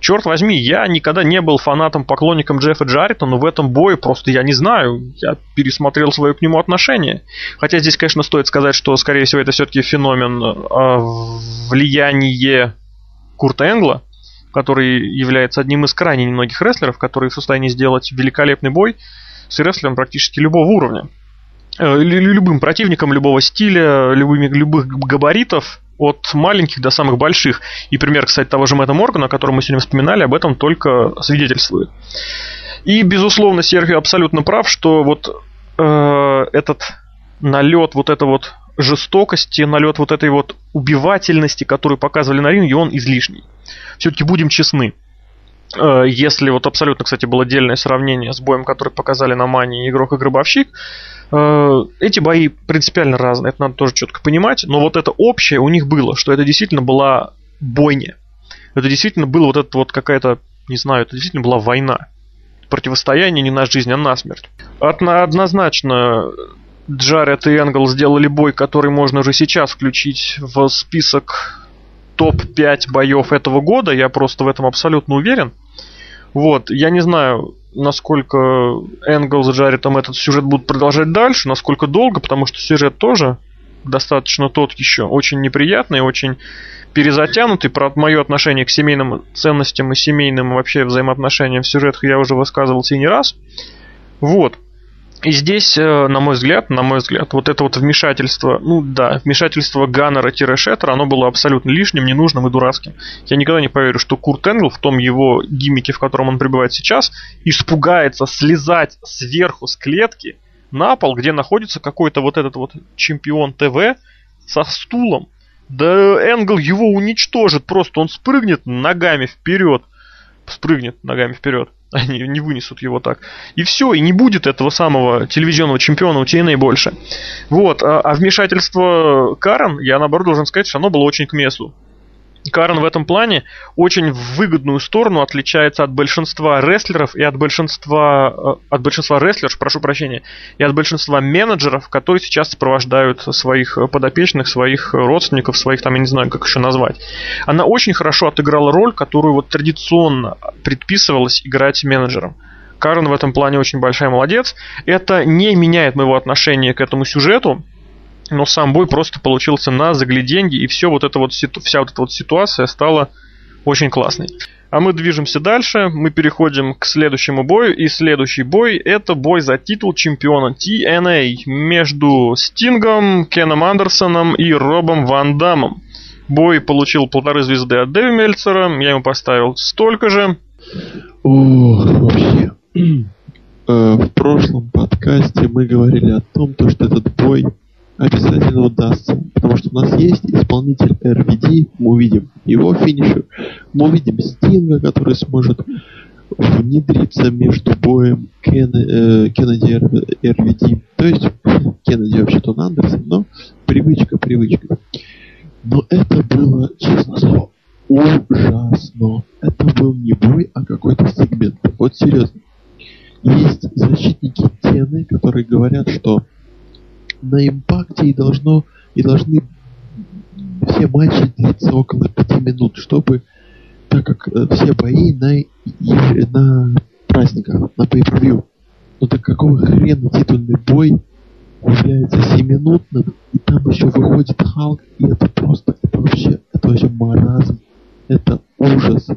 Speaker 1: Черт возьми, я никогда не был фанатом, поклонником Джеффа Джаррета, но в этом бое просто я не знаю, я пересмотрел свое к нему отношение. Хотя здесь, конечно, стоит сказать, что, скорее всего, это все-таки феномен э, влияния Курта Энгла, который является одним из крайне немногих рестлеров, которые в состоянии сделать великолепный бой с рестлером практически любого уровня. Э, любым противником любого стиля, любыми, любых габаритов, от маленьких до самых больших. И пример, кстати, того же Мэтта Моргана, о котором мы сегодня вспоминали, об этом только свидетельствует. И, безусловно, Серхио абсолютно прав, что вот э, этот налет, вот это вот жестокости, налет вот этой вот убивательности, которую показывали на ринге, он излишний. Все-таки будем честны. Э, если вот абсолютно, кстати, было отдельное сравнение с боем, который показали на Мане Игрок и Гробовщик, э, эти бои принципиально разные, это надо тоже четко понимать, но вот это общее у них было, что это действительно была бойня. Это действительно было вот это вот какая-то, не знаю, это действительно была война. Противостояние не на жизнь, а на смерть. Однозначно Джаред и Энгл сделали бой, который можно уже сейчас включить в список топ-5 боев этого года. Я просто в этом абсолютно уверен. Вот, я не знаю, насколько Энгл с Джаретом этот сюжет будут продолжать дальше, насколько долго, потому что сюжет тоже достаточно тот еще очень неприятный, очень перезатянутый. Про мое отношение к семейным ценностям и семейным вообще взаимоотношениям в сюжетах я уже высказывался и не раз. Вот. И здесь, э, на мой взгляд, на мой взгляд, вот это вот вмешательство, ну да, вмешательство Ганнера-Шеттера, оно было абсолютно лишним, ненужным и дурацким. Я никогда не поверю, что Курт Энгл в том его гиммике, в котором он пребывает сейчас, испугается слезать сверху с клетки на пол, где находится какой-то вот этот вот чемпион ТВ со стулом. Да Энгл его уничтожит, просто он спрыгнет ногами вперед. Спрыгнет ногами вперед. Они не вынесут его так. И все, и не будет этого самого телевизионного чемпиона у TNA больше. Вот, а, а вмешательство Карен, я наоборот должен сказать, что оно было очень к месту. Карен в этом плане очень в выгодную сторону отличается от большинства рестлеров и от большинства, э, от большинства рестлеров, прошу прощения, и от большинства менеджеров, которые сейчас сопровождают своих подопечных, своих родственников, своих там, я не знаю, как еще назвать. Она очень хорошо отыграла роль, которую вот традиционно предписывалось играть менеджером. Карен в этом плане очень большая молодец. Это не меняет моего отношения к этому сюжету, но сам бой просто получился на загляденье, и все вот это вот, вся вот эта вот ситуация стала очень классной. А мы движемся дальше, мы переходим к следующему бою, и следующий бой это бой за титул чемпиона TNA между Стингом, Кеном Андерсоном и Робом Ван Дамом. Бой получил полторы звезды от Дэви Мельцера, я ему поставил столько же.
Speaker 3: Ох, вообще. Э, в прошлом подкасте мы говорили о том, то, что этот бой обязательно удастся. Потому что у нас есть исполнитель RVD, мы увидим его финишер, мы увидим Стинга, который сможет внедриться между боем Кен, э, Кеннеди и RVD. То есть Кеннеди вообще-то Андерсон, но привычка, привычка. Но это было, честно слово, ужасно. Это был не бой, а какой-то сегмент. Вот серьезно. Есть защитники Тены, которые говорят, что на импакте и должно и должны все матчи длиться около пяти минут, чтобы так как э, все бои на, на праздниках, на pay-per-view. Но так какого хрена титульный бой является 7-минутным, и там еще выходит Халк, и это просто, это вообще, это вообще маразм, это ужас,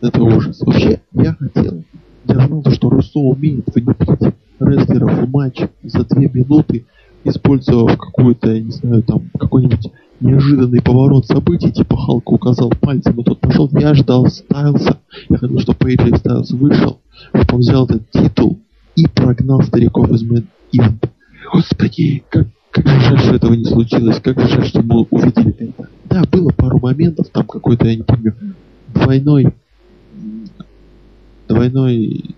Speaker 3: это ужас. Вообще, я хотел, я знал, что Руссо умеет внедрить рестлеров в матч за 2 минуты, использовав какую-то, я не знаю, там, какой-нибудь неожиданный поворот событий, типа Халк указал пальцем, и тот пошел. Я ждал Стайлса. Я хотел, чтобы AJ Стайлс вышел, чтобы он взял этот титул и прогнал стариков из Мэн Ивент. Господи, как, как же жаль, что этого не случилось, как же жаль, что мы увидели это. Да, было пару моментов, там какой-то, я не помню, двойной, двойной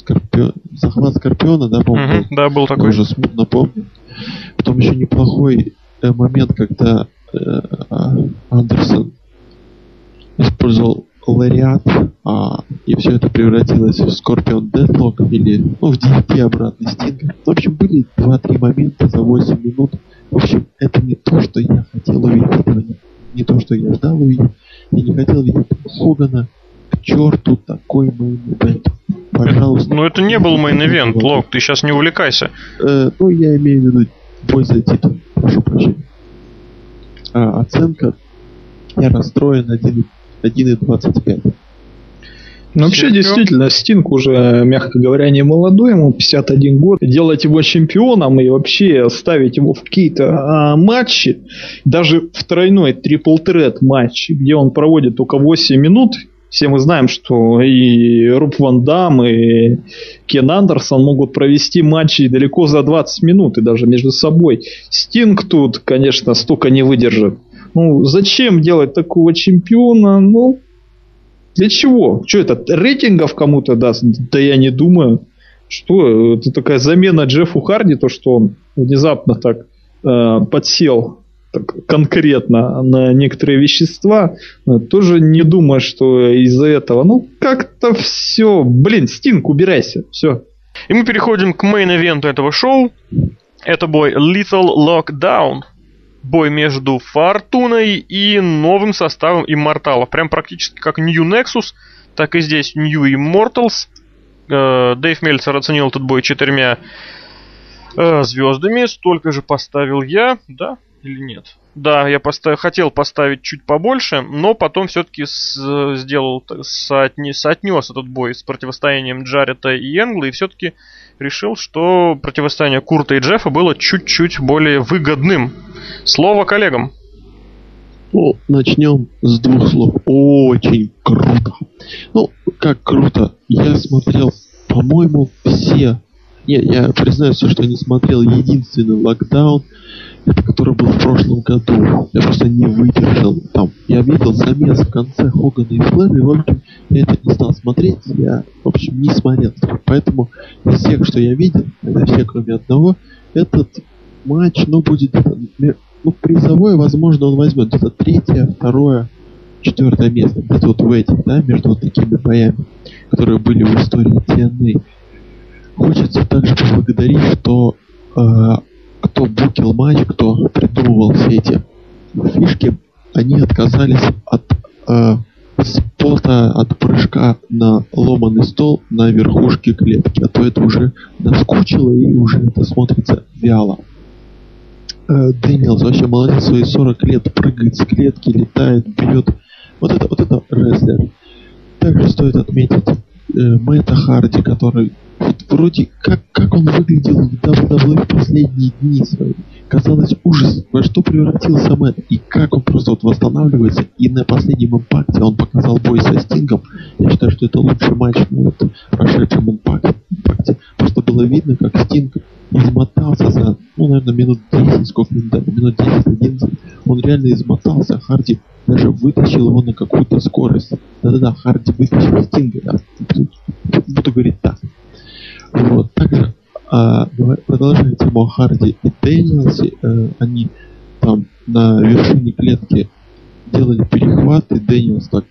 Speaker 3: скорпион, захват скорпиона, да, по-моему?
Speaker 1: Угу, да, был такой.
Speaker 3: Я уже смутно помню. Потом еще неплохой э, момент, когда э, Андерсон использовал лариат, а, и все это превратилось в Scorpion Deathlock или ну, в DDT обратный стинг. В общем, были 2-3 момента за 8 минут. В общем, это не то, что я хотел увидеть, не то, что я ждал увидеть. Я не хотел видеть Хогана. К черту такой main event. Пожалуйста.
Speaker 1: Ну это не был main event, Лок, ты сейчас не увлекайся.
Speaker 3: Э, ну, я имею в виду бой за титул. Прошу прощения. А, оценка я расстроен 1,25.
Speaker 2: Ну, вообще, действительно, Стинг уже, мягко говоря, не молодой, ему 51 год. Делать его чемпионом и вообще ставить его в какие-то а, матчи, даже в тройной трипл трет матч, где он проводит только 8 минут, все мы знаем, что и Руб Ван Дам, и Кен Андерсон могут провести матчи далеко за 20 минут, и даже между собой. Стинг тут, конечно, столько не выдержит. Ну, зачем делать такого чемпиона? Ну, для чего? Что это, рейтингов кому-то даст? Да я не думаю. Что, это такая замена Джеффу Харди, то, что он внезапно так э, подсел так, конкретно на некоторые вещества, э, тоже не думаю, что из-за этого. Ну, как-то все. Блин, Стинг, убирайся. Все.
Speaker 1: И мы переходим к мейн-эвенту этого шоу. Это бой Lethal Lockdown. Бой между Фортуной и новым составом Имморталов. Прям практически как New Nexus, так и здесь New Immortals. Э, Дэйв Мельцер оценил этот бой четырьмя э, звездами. Столько же поставил я, да? Или нет? Да, я поставил, хотел поставить чуть побольше, но потом все-таки сделал, соотне, соотнес этот бой с противостоянием Джарета и Энгла, и все-таки решил, что противостояние Курта и Джеффа было чуть-чуть более выгодным. Слово коллегам.
Speaker 3: Ну, начнем с двух слов. Очень круто. Ну, как круто. Я смотрел, по-моему, все. Нет, я признаюсь, что не смотрел единственный локдаун, который был в прошлом году. Я просто не выдержал. Там, я видел замес в конце Хогана и Флэра, и, в общем, я это не стал смотреть. Я, в общем, не смотрел. Поэтому из всех, что я видел, это все, кроме одного, этот матч, ну, будет ну, призовое, возможно, он возьмет где-то третье, второе, четвертое место. Где-то вот в этих, да, между вот такими боями, которые были в истории TNA. Хочется также поблагодарить, что э, кто букил матч, кто придумывал все эти фишки, они отказались от э, спота, от прыжка на ломаный стол на верхушке клетки, а то это уже наскучило и уже это смотрится вяло. Э, Дэниелс вообще молодец, свои 40 лет прыгает с клетки, летает, бьет. Вот это, вот это рестлер. Также стоит отметить э, Мэтта Харди, который вот вроде как, как он выглядел в WWE в последние дни свои. Казалось ужас, во что превратился Мэтт, и как он просто вот восстанавливается. И на последнем импакте он показал бой со Стингом. Я считаю, что это лучший матч на вот прошедшем импакте. Просто было видно, как Стинг измотался за, ну, наверное, минут 10, сколько минут, да, минут 10-11. Он реально измотался, Харди даже вытащил его на какую-то скорость. Да-да-да, Харди вытащил Стинга, да. Буду говорить так. Вот. Также а, продолжая тему о Дэниелсе, э, они там на вершине клетки делали перехват, и Дэниелс так,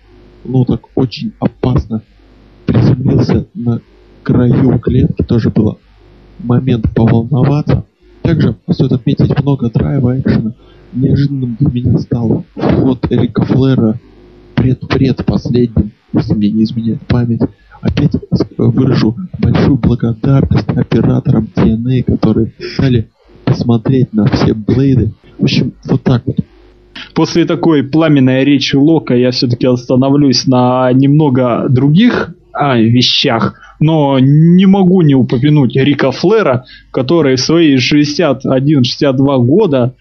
Speaker 3: ну так очень опасно приземлился на краю клетки, тоже было момент поволноваться. Также стоит отметить много драйва экшена. Неожиданным для меня стал вход Рика Флера пред-пред последним, если мне не изменяет память. Опять выражу большую благодарность операторам TNA, которые дали посмотреть на все блейды. В общем, вот так вот.
Speaker 2: После такой пламенной речи Лока я все-таки остановлюсь на немного других а, вещах, но не могу не упомянуть Рика Флера, который в свои 61-62 года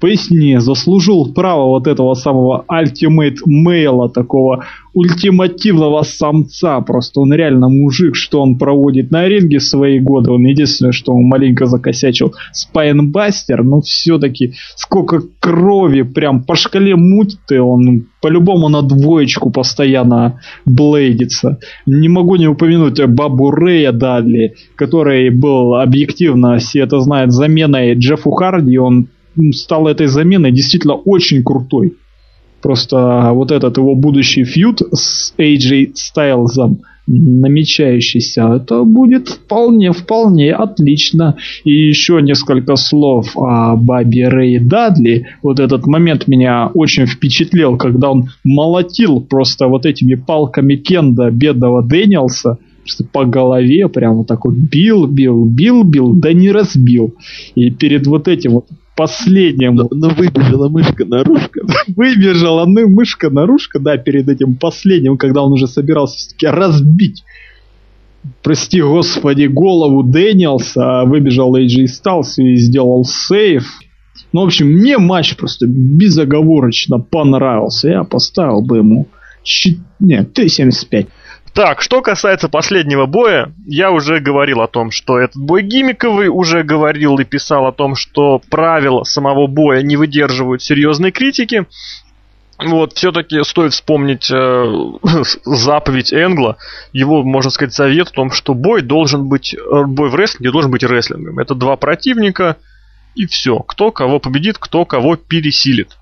Speaker 2: поясни, заслужил право вот этого самого Ultimate Male, такого ультимативного самца. Просто он реально мужик, что он проводит на ринге свои годы. Он единственное, что он маленько закосячил Спайнбастер, но все-таки сколько крови прям по шкале муть-то он по-любому на двоечку постоянно блейдится. Не могу не упомянуть Бабу Рэя Дадли, который был объективно, все это знают, заменой Джеффу Харди. Он стал этой заменой действительно очень крутой. Просто вот этот его будущий фьюд с AJ Стайлзом намечающийся, это будет вполне, вполне отлично. И еще несколько слов о Бабе Рэй Дадли. Вот этот момент меня очень впечатлил, когда он молотил просто вот этими палками Кенда бедного Дэниелса по голове, прям вот так вот бил, бил, бил, бил, да не разбил. И перед вот этим вот последним.
Speaker 3: Но, но выбежала мышка наружка.
Speaker 2: Выбежала ну, мышка наружка, да, перед этим последним, когда он уже собирался все-таки разбить прости господи, голову Дэниелса, а выбежал AJ Styles и сделал сейф. Ну, в общем, мне матч просто безоговорочно понравился. Я поставил бы ему... Нет, 3.75.
Speaker 1: Так, что касается последнего боя, я уже говорил о том, что этот бой гиммиковый, уже говорил и писал о том, что правила самого боя не выдерживают серьезной критики. Вот, все-таки стоит вспомнить э, заповедь Энгла, его, можно сказать, завет в том, что бой должен быть, э, бой в рестлинге должен быть рестлингом. Это два противника, и все. Кто кого победит, кто кого пересилит.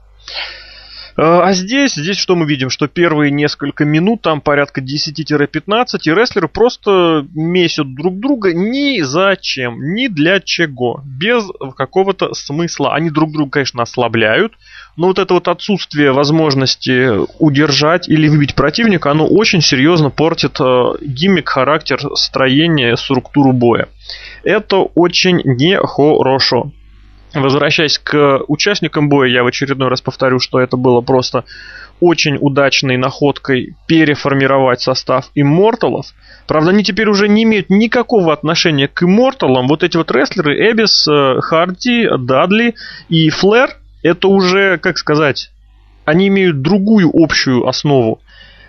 Speaker 1: Э, а здесь, здесь что мы видим? Что первые несколько минут, там порядка 10-15, и рестлеры просто месят друг друга ни зачем, ни для чего, без какого-то смысла. Они друг друга, конечно, ослабляют, но вот это вот отсутствие возможности удержать или выбить противника, оно очень серьезно портит э, гиммик, характер, строение, структуру боя. Это очень нехорошо. Возвращаясь к участникам боя, я в очередной раз повторю, что это было просто очень удачной находкой переформировать состав имморталов. Правда, они теперь уже не имеют никакого отношения к имморталам. Вот эти вот рестлеры, Эбис, э, Харди, Дадли и Флэр, это уже, как сказать, они имеют другую общую основу.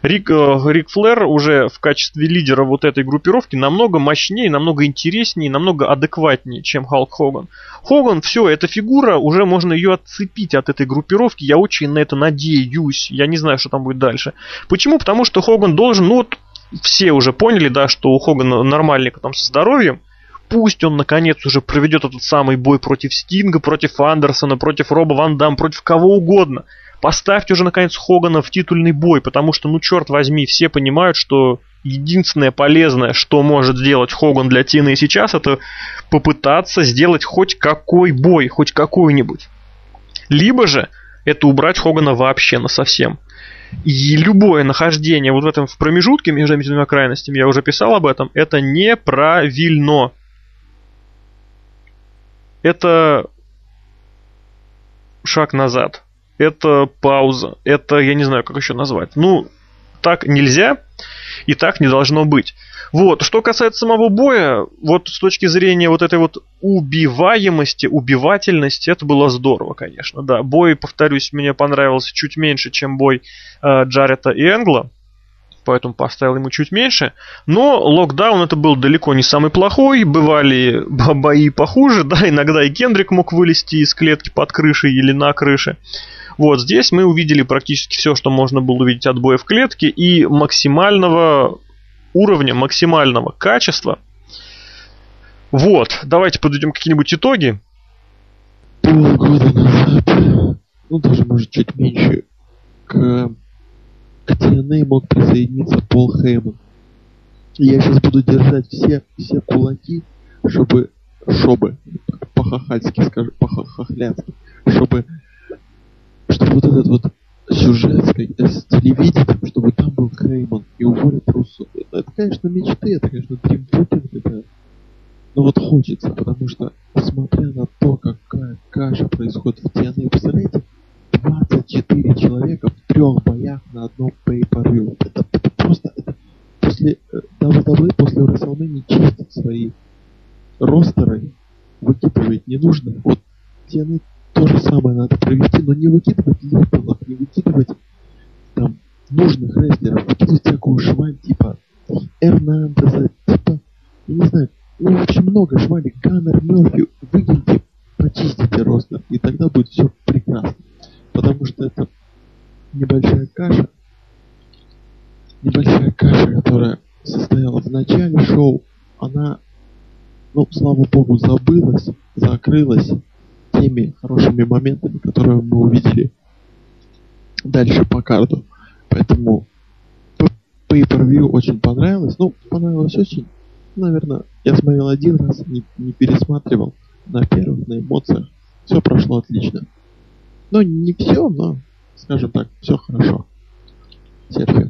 Speaker 1: Рик, э, Рик Флэр уже в качестве лидера вот этой группировки намного мощнее, намного интереснее, намного адекватнее, чем Халк Хоган. Хоган, все, эта фигура, уже можно ее отцепить от этой группировки, я очень на это надеюсь, я не знаю, что там будет дальше. Почему? Потому что Хоган должен, ну вот, все уже поняли, да, что у Хогана нормальненько там со здоровьем, пусть он наконец уже проведет этот самый бой против Стинга, против Андерсона, против Роба Ван Дам, против кого угодно – Поставьте уже, наконец, Хогана в титульный бой, потому что, ну, черт возьми, все понимают, что единственное полезное, что может сделать Хоган для Тины сейчас, это попытаться сделать хоть какой бой, хоть какой-нибудь. Либо же это убрать Хогана вообще на совсем. И любое нахождение вот в этом в промежутке между этими двумя крайностями, я уже писал об этом, это неправильно. Это шаг назад это пауза, это, я не знаю, как еще назвать. Ну, так нельзя и так не должно быть. Вот, что касается самого боя, вот с точки зрения вот этой вот убиваемости, убивательности, это было здорово, конечно, да. Бой, повторюсь, мне понравился чуть меньше, чем бой э, Джарета и Энгла, поэтому поставил ему чуть меньше. Но локдаун это был далеко не самый плохой, бывали бои похуже, да, иногда и Кендрик мог вылезти из клетки под крышей или на крыше. Вот здесь мы увидели практически все, что можно было увидеть от боя в клетке и максимального уровня, максимального качества. Вот, давайте подведем какие-нибудь итоги.
Speaker 3: Полгода назад, ну даже может чуть меньше, к, к TNA мог присоединиться Пол Хейман. Я сейчас буду держать все, все кулаки, чтобы, чтобы, по-хахальски скажу, по-хохляцки, чтобы чтобы вот этот вот сюжет с телевидением, чтобы там был Хейман и уволят Руссо. Это, это, конечно, мечты, это, конечно, дримбукинг, это... Но вот хочется, потому что, смотря на то, какая каша происходит в TNA, представляете, 24 человека в трех боях на одном pay per Это, это просто, это после WWE, после WrestleMania чистить свои ростеры, выкидывать не нужно. Вот TNA то же самое надо провести, но не выкидывать лопалов, не выкидывать там нужных рестлеров, выкидывать всякую шваль типа Эрнандеса, типа, я не знаю, ну, очень много швали, Ганнер, Мерфи, выкиньте, почистите ростер, и тогда будет все прекрасно. Потому что это небольшая каша, небольшая каша, которая состояла в начале шоу, она, ну, слава богу, забылась, закрылась теми хорошими моментами, которые мы увидели дальше по карту. Поэтому pay per очень понравилось. Ну, понравилось очень. Наверное, я смотрел один раз, не, не пересматривал на первых, на эмоциях. Все прошло отлично. Ну, не все, но, скажем так, все хорошо. Серхио.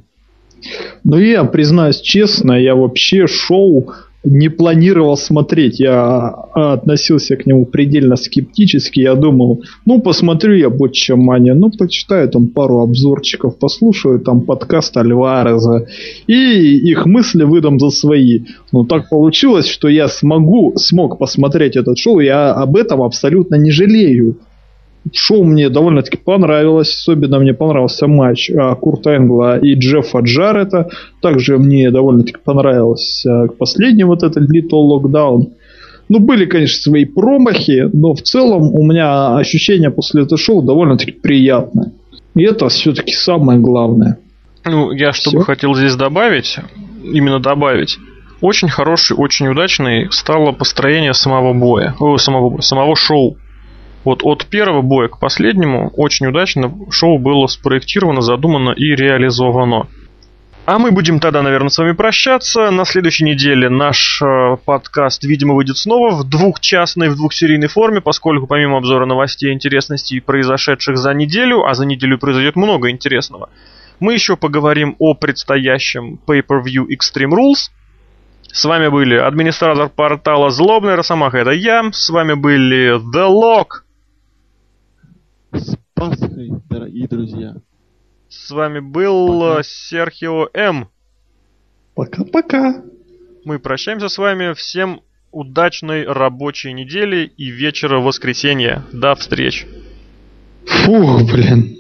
Speaker 2: Ну, я признаюсь честно, я вообще шоу не планировал смотреть. Я а, относился к нему предельно скептически. Я думал, ну, посмотрю я Ботча Мания, ну, почитаю там пару обзорчиков, послушаю там подкаст Альвареза и их мысли выдам за свои. Но так получилось, что я смогу, смог посмотреть этот шоу, я об этом абсолютно не жалею. Шоу мне довольно-таки понравилось, особенно мне понравился матч а, Курта Энгла и Джеффа Джарета. Также мне довольно-таки понравился последний вот этот Little Lockdown. Ну, были, конечно, свои промахи, но в целом у меня ощущение после этого шоу довольно-таки приятное. И это все-таки самое главное.
Speaker 1: Ну, я что бы хотел здесь добавить, именно добавить, очень хороший, очень удачный стало построение самого боя, о, самого, самого шоу. Вот от первого боя к последнему очень удачно шоу было спроектировано, задумано и реализовано. А мы будем тогда, наверное, с вами прощаться. На следующей неделе наш э, подкаст, видимо, выйдет снова в двухчастной, в двухсерийной форме, поскольку помимо обзора новостей интересностей, произошедших за неделю, а за неделю произойдет много интересного, мы еще поговорим о предстоящем Pay-Per-View Extreme Rules. С вами были администратор портала Злобный Росомаха, это я. С вами были The Lock.
Speaker 3: С Пасхой, дорогие друзья.
Speaker 1: С вами был Пока. Серхио М.
Speaker 2: Пока-пока.
Speaker 1: Мы прощаемся с вами. Всем удачной рабочей недели и вечера воскресенья. До встреч.
Speaker 2: Фух, блин.